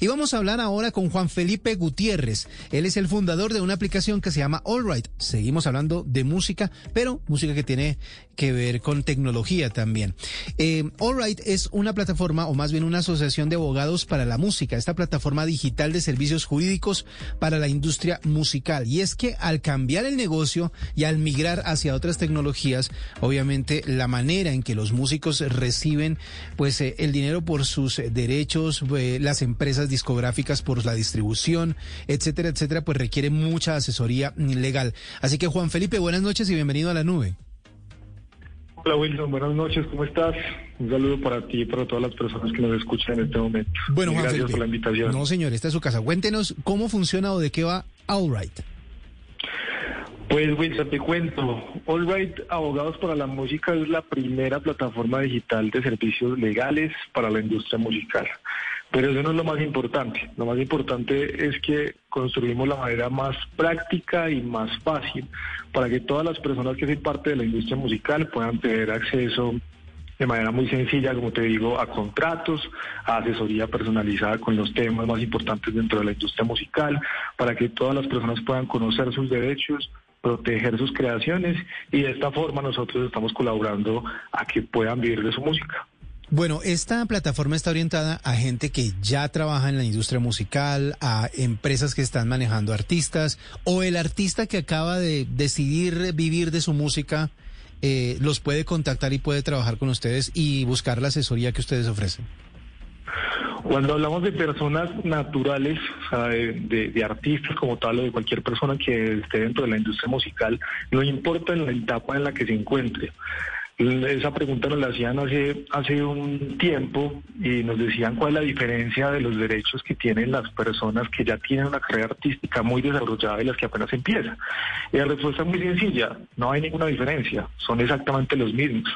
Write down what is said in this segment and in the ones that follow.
Y vamos a hablar ahora con Juan Felipe Gutiérrez. Él es el fundador de una aplicación que se llama Allright. Seguimos hablando de música, pero música que tiene que ver con tecnología también. Eh, Allright es una plataforma, o más bien una asociación de abogados para la música, esta plataforma digital de servicios jurídicos para la industria musical. Y es que al cambiar el negocio y al migrar hacia otras tecnologías, obviamente la manera en que los músicos reciben pues eh, el dinero por sus derechos, eh, las empresas discográficas por la distribución, etcétera, etcétera, pues requiere mucha asesoría legal. Así que Juan Felipe, buenas noches y bienvenido a la nube. Hola Wilson, buenas noches, ¿cómo estás? Un saludo para ti y para todas las personas que nos escuchan en este momento. Bueno, Juan Gracias Felipe, por la invitación. No, señor, esta es su casa. Cuéntenos cómo funciona o de qué va Allright. Pues Wilson, te cuento. All Right Abogados para la Música es la primera plataforma digital de servicios legales para la industria musical. Pero eso no es lo más importante. Lo más importante es que construimos la manera más práctica y más fácil para que todas las personas que hacen parte de la industria musical puedan tener acceso de manera muy sencilla, como te digo, a contratos, a asesoría personalizada con los temas más importantes dentro de la industria musical, para que todas las personas puedan conocer sus derechos, proteger sus creaciones y de esta forma nosotros estamos colaborando a que puedan vivir de su música. Bueno, esta plataforma está orientada a gente que ya trabaja en la industria musical, a empresas que están manejando artistas, o el artista que acaba de decidir vivir de su música, eh, los puede contactar y puede trabajar con ustedes y buscar la asesoría que ustedes ofrecen. Cuando hablamos de personas naturales, o sea, de, de- de artistas como tal o de cualquier persona que esté dentro de la industria musical, no importa en la etapa en la que se encuentre. Esa pregunta nos la hacían hace, hace un tiempo y nos decían cuál es la diferencia de los derechos que tienen las personas que ya tienen una carrera artística muy desarrollada y las que apenas empiezan. Y la respuesta es muy sencilla, no hay ninguna diferencia, son exactamente los mismos.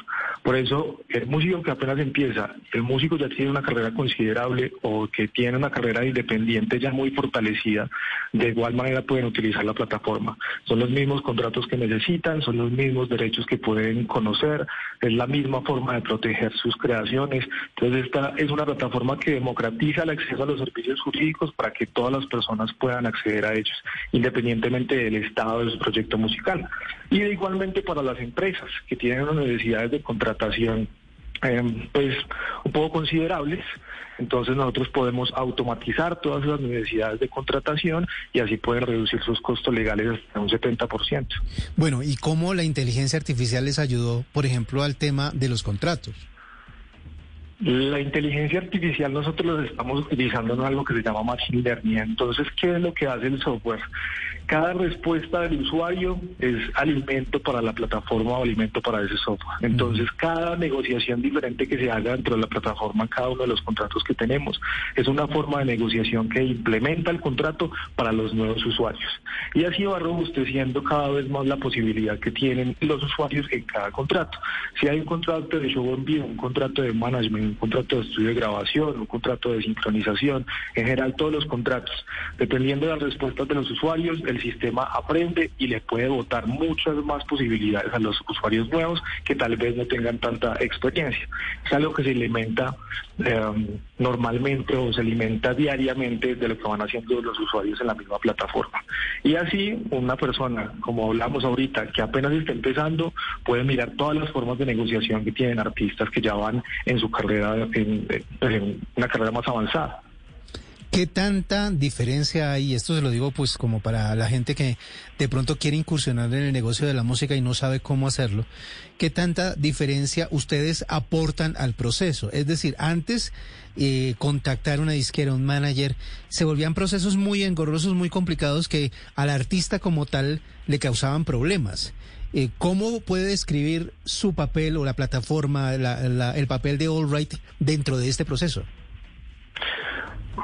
Por eso, el músico que apenas empieza, el músico ya tiene una carrera considerable o que tiene una carrera independiente ya muy fortalecida, de igual manera pueden utilizar la plataforma. Son los mismos contratos que necesitan, son los mismos derechos que pueden conocer, es la misma forma de proteger sus creaciones. Entonces, esta es una plataforma que democratiza el acceso a los servicios jurídicos para que todas las personas puedan acceder a ellos, independientemente del estado de su proyecto musical. Y igualmente para las empresas que tienen necesidades de contratación eh, pues un poco considerables. Entonces nosotros podemos automatizar todas las necesidades de contratación y así pueden reducir sus costos legales hasta un 70%. Bueno, ¿y cómo la inteligencia artificial les ayudó, por ejemplo, al tema de los contratos? La inteligencia artificial nosotros lo estamos utilizando en algo que se llama machine learning. Entonces, ¿qué es lo que hace el software? Cada respuesta del usuario es alimento para la plataforma o alimento para ese software. Entonces, cada negociación diferente que se haga dentro de la plataforma, cada uno de los contratos que tenemos, es una forma de negociación que implementa el contrato para los nuevos usuarios. Y así va robusteciendo cada vez más la posibilidad que tienen los usuarios en cada contrato. Si hay un contrato de show en vivo, un contrato de management, un contrato de estudio de grabación, un contrato de sincronización, en general todos los contratos, dependiendo de las respuestas de los usuarios, el sistema aprende y le puede botar muchas más posibilidades a los usuarios nuevos que tal vez no tengan tanta experiencia. Es algo que se alimenta eh, normalmente o se alimenta diariamente de lo que van haciendo los usuarios en la misma plataforma. Y así una persona, como hablamos ahorita, que apenas está empezando, puede mirar todas las formas de negociación que tienen artistas que ya van en su carrera, en, en una carrera más avanzada. ¿Qué tanta diferencia hay? Esto se lo digo pues como para la gente que de pronto quiere incursionar en el negocio de la música y no sabe cómo hacerlo. ¿Qué tanta diferencia ustedes aportan al proceso? Es decir, antes eh, contactar una disquera, un manager, se volvían procesos muy engorrosos, muy complicados que al artista como tal le causaban problemas. Eh, ¿Cómo puede describir su papel o la plataforma, la, la, el papel de All Right dentro de este proceso?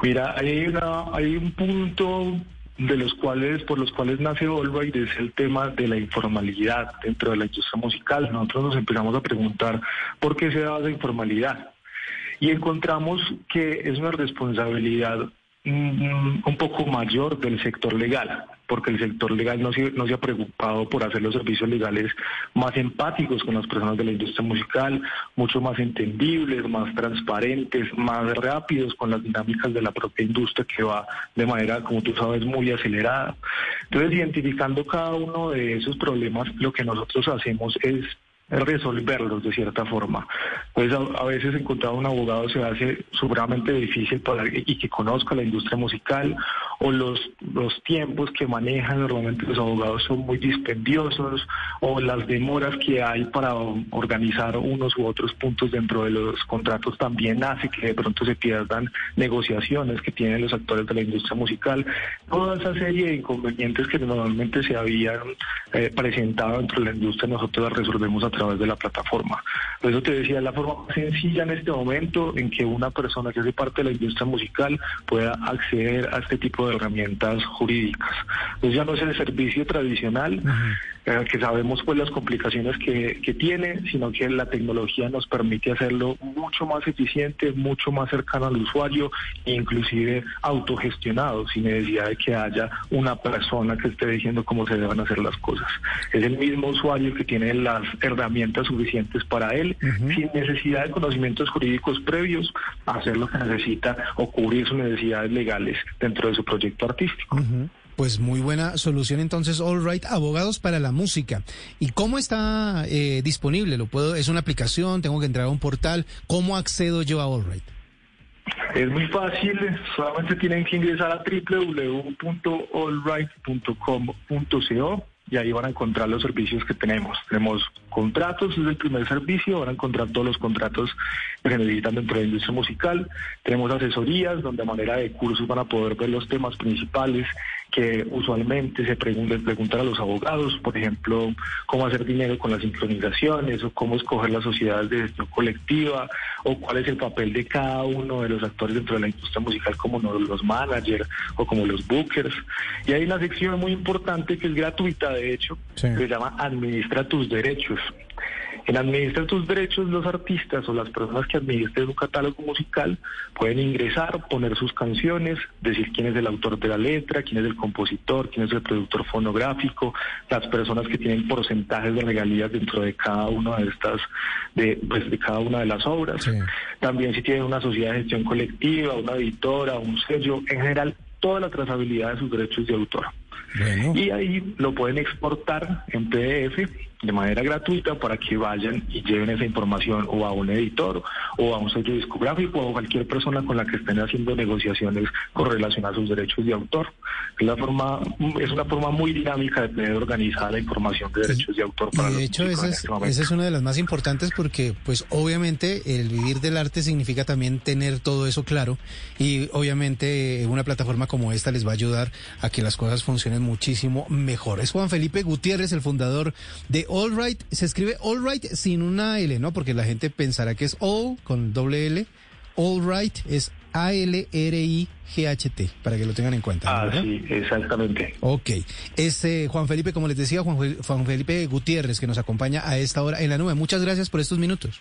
Mira, hay, una, hay un punto de los cuales, por los cuales nace Allright es el tema de la informalidad dentro de la industria musical. Nosotros nos empezamos a preguntar por qué se da esa informalidad y encontramos que es una responsabilidad un poco mayor del sector legal porque el sector legal no se, no se ha preocupado por hacer los servicios legales más empáticos con las personas de la industria musical, mucho más entendibles, más transparentes, más rápidos con las dinámicas de la propia industria que va de manera, como tú sabes, muy acelerada. Entonces, identificando cada uno de esos problemas, lo que nosotros hacemos es resolverlos de cierta forma. Pues a, veces encontrar un abogado se hace supremamente difícil para, y que conozca la industria musical o los, los tiempos que manejan normalmente los abogados son muy dispendiosos o las demoras que hay para organizar unos u otros puntos dentro de los contratos también hace que de pronto se pierdan negociaciones que tienen los actores de la industria musical. Toda esa serie de inconvenientes que normalmente se habían eh, presentado dentro de la industria nosotros las resolvemos a través de la plataforma. Por eso te decía, la forma más sencilla en este momento en que una persona que hace parte de la industria musical pueda acceder a este tipo de herramientas jurídicas. Pues ya no es el servicio tradicional, que sabemos pues las complicaciones que, que tiene, sino que la tecnología nos permite hacerlo mucho más eficiente, mucho más cercano al usuario inclusive autogestionado, sin necesidad de que haya una persona que esté diciendo cómo se deben hacer las cosas. Es el mismo usuario que tiene las herramientas suficientes para él, sin necesidad de conocimientos jurídicos previos, hacer lo que necesita o cubrir sus necesidades legales dentro de su proyecto artístico. Pues muy buena solución entonces, All Right, abogados para la música. ¿Y cómo está eh, disponible? ¿Lo puedo? ¿Es una aplicación? ¿Tengo que entrar a un portal? ¿Cómo accedo yo a All Right? Es muy fácil, solamente tienen que ingresar a www.allright.com.co y ahí van a encontrar los servicios que tenemos. Tenemos contratos, es el primer servicio, van a encontrar todos los contratos que se necesitan dentro de la industria musical. Tenemos asesorías donde a manera de cursos van a poder ver los temas principales que usualmente se preguntan, preguntan a los abogados, por ejemplo, cómo hacer dinero con las sincronizaciones o cómo escoger las sociedades de gestión colectiva o cuál es el papel de cada uno de los actores dentro de la industria musical como los managers o como los bookers. Y hay una sección muy importante que es gratuita, de hecho, que se llama Administra tus derechos. En Administrar tus derechos, los artistas o las personas que administren un catálogo musical pueden ingresar, poner sus canciones, decir quién es el autor de la letra, quién es el compositor, quién es el productor fonográfico, las personas que tienen porcentajes de regalías dentro de cada una de estas, de, pues, de cada una de las obras. También si tienen una sociedad de gestión colectiva, una editora, un sello, en general toda la trazabilidad de sus derechos de autor. Y ahí lo pueden exportar en PDF de manera gratuita para que vayan y lleven esa información o a un editor o a un sello discográfico o a cualquier persona con la que estén haciendo negociaciones con relación a sus derechos de autor. Es, la forma, es una forma muy dinámica de tener organizada la información de derechos de autor. Para de hecho, esa es, este esa es una de las más importantes porque, pues, obviamente, el vivir del arte significa también tener todo eso claro y, obviamente, una plataforma como esta les va a ayudar a que las cosas funcionen muchísimo mejor. Es Juan Felipe Gutiérrez, el fundador de All Right, se escribe All Right sin una L, ¿no? Porque la gente pensará que es All con doble L. All Right es A-L-R-I-G-H-T, para que lo tengan en cuenta. Ah, sí, exactamente. Ok. Es eh, Juan Felipe, como les decía, Juan, Juan Felipe Gutiérrez, que nos acompaña a esta hora en la nube. Muchas gracias por estos minutos.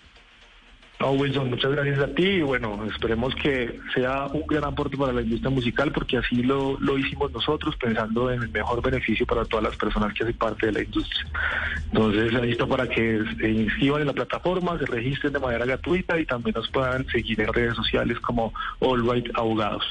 No, Wilson, muchas gracias a ti y bueno, esperemos que sea un gran aporte para la industria musical porque así lo, lo hicimos nosotros pensando en el mejor beneficio para todas las personas que hacen parte de la industria. Entonces, ahí está para que se inscriban en la plataforma, se registren de manera gratuita y también nos puedan seguir en redes sociales como All Right Abogados.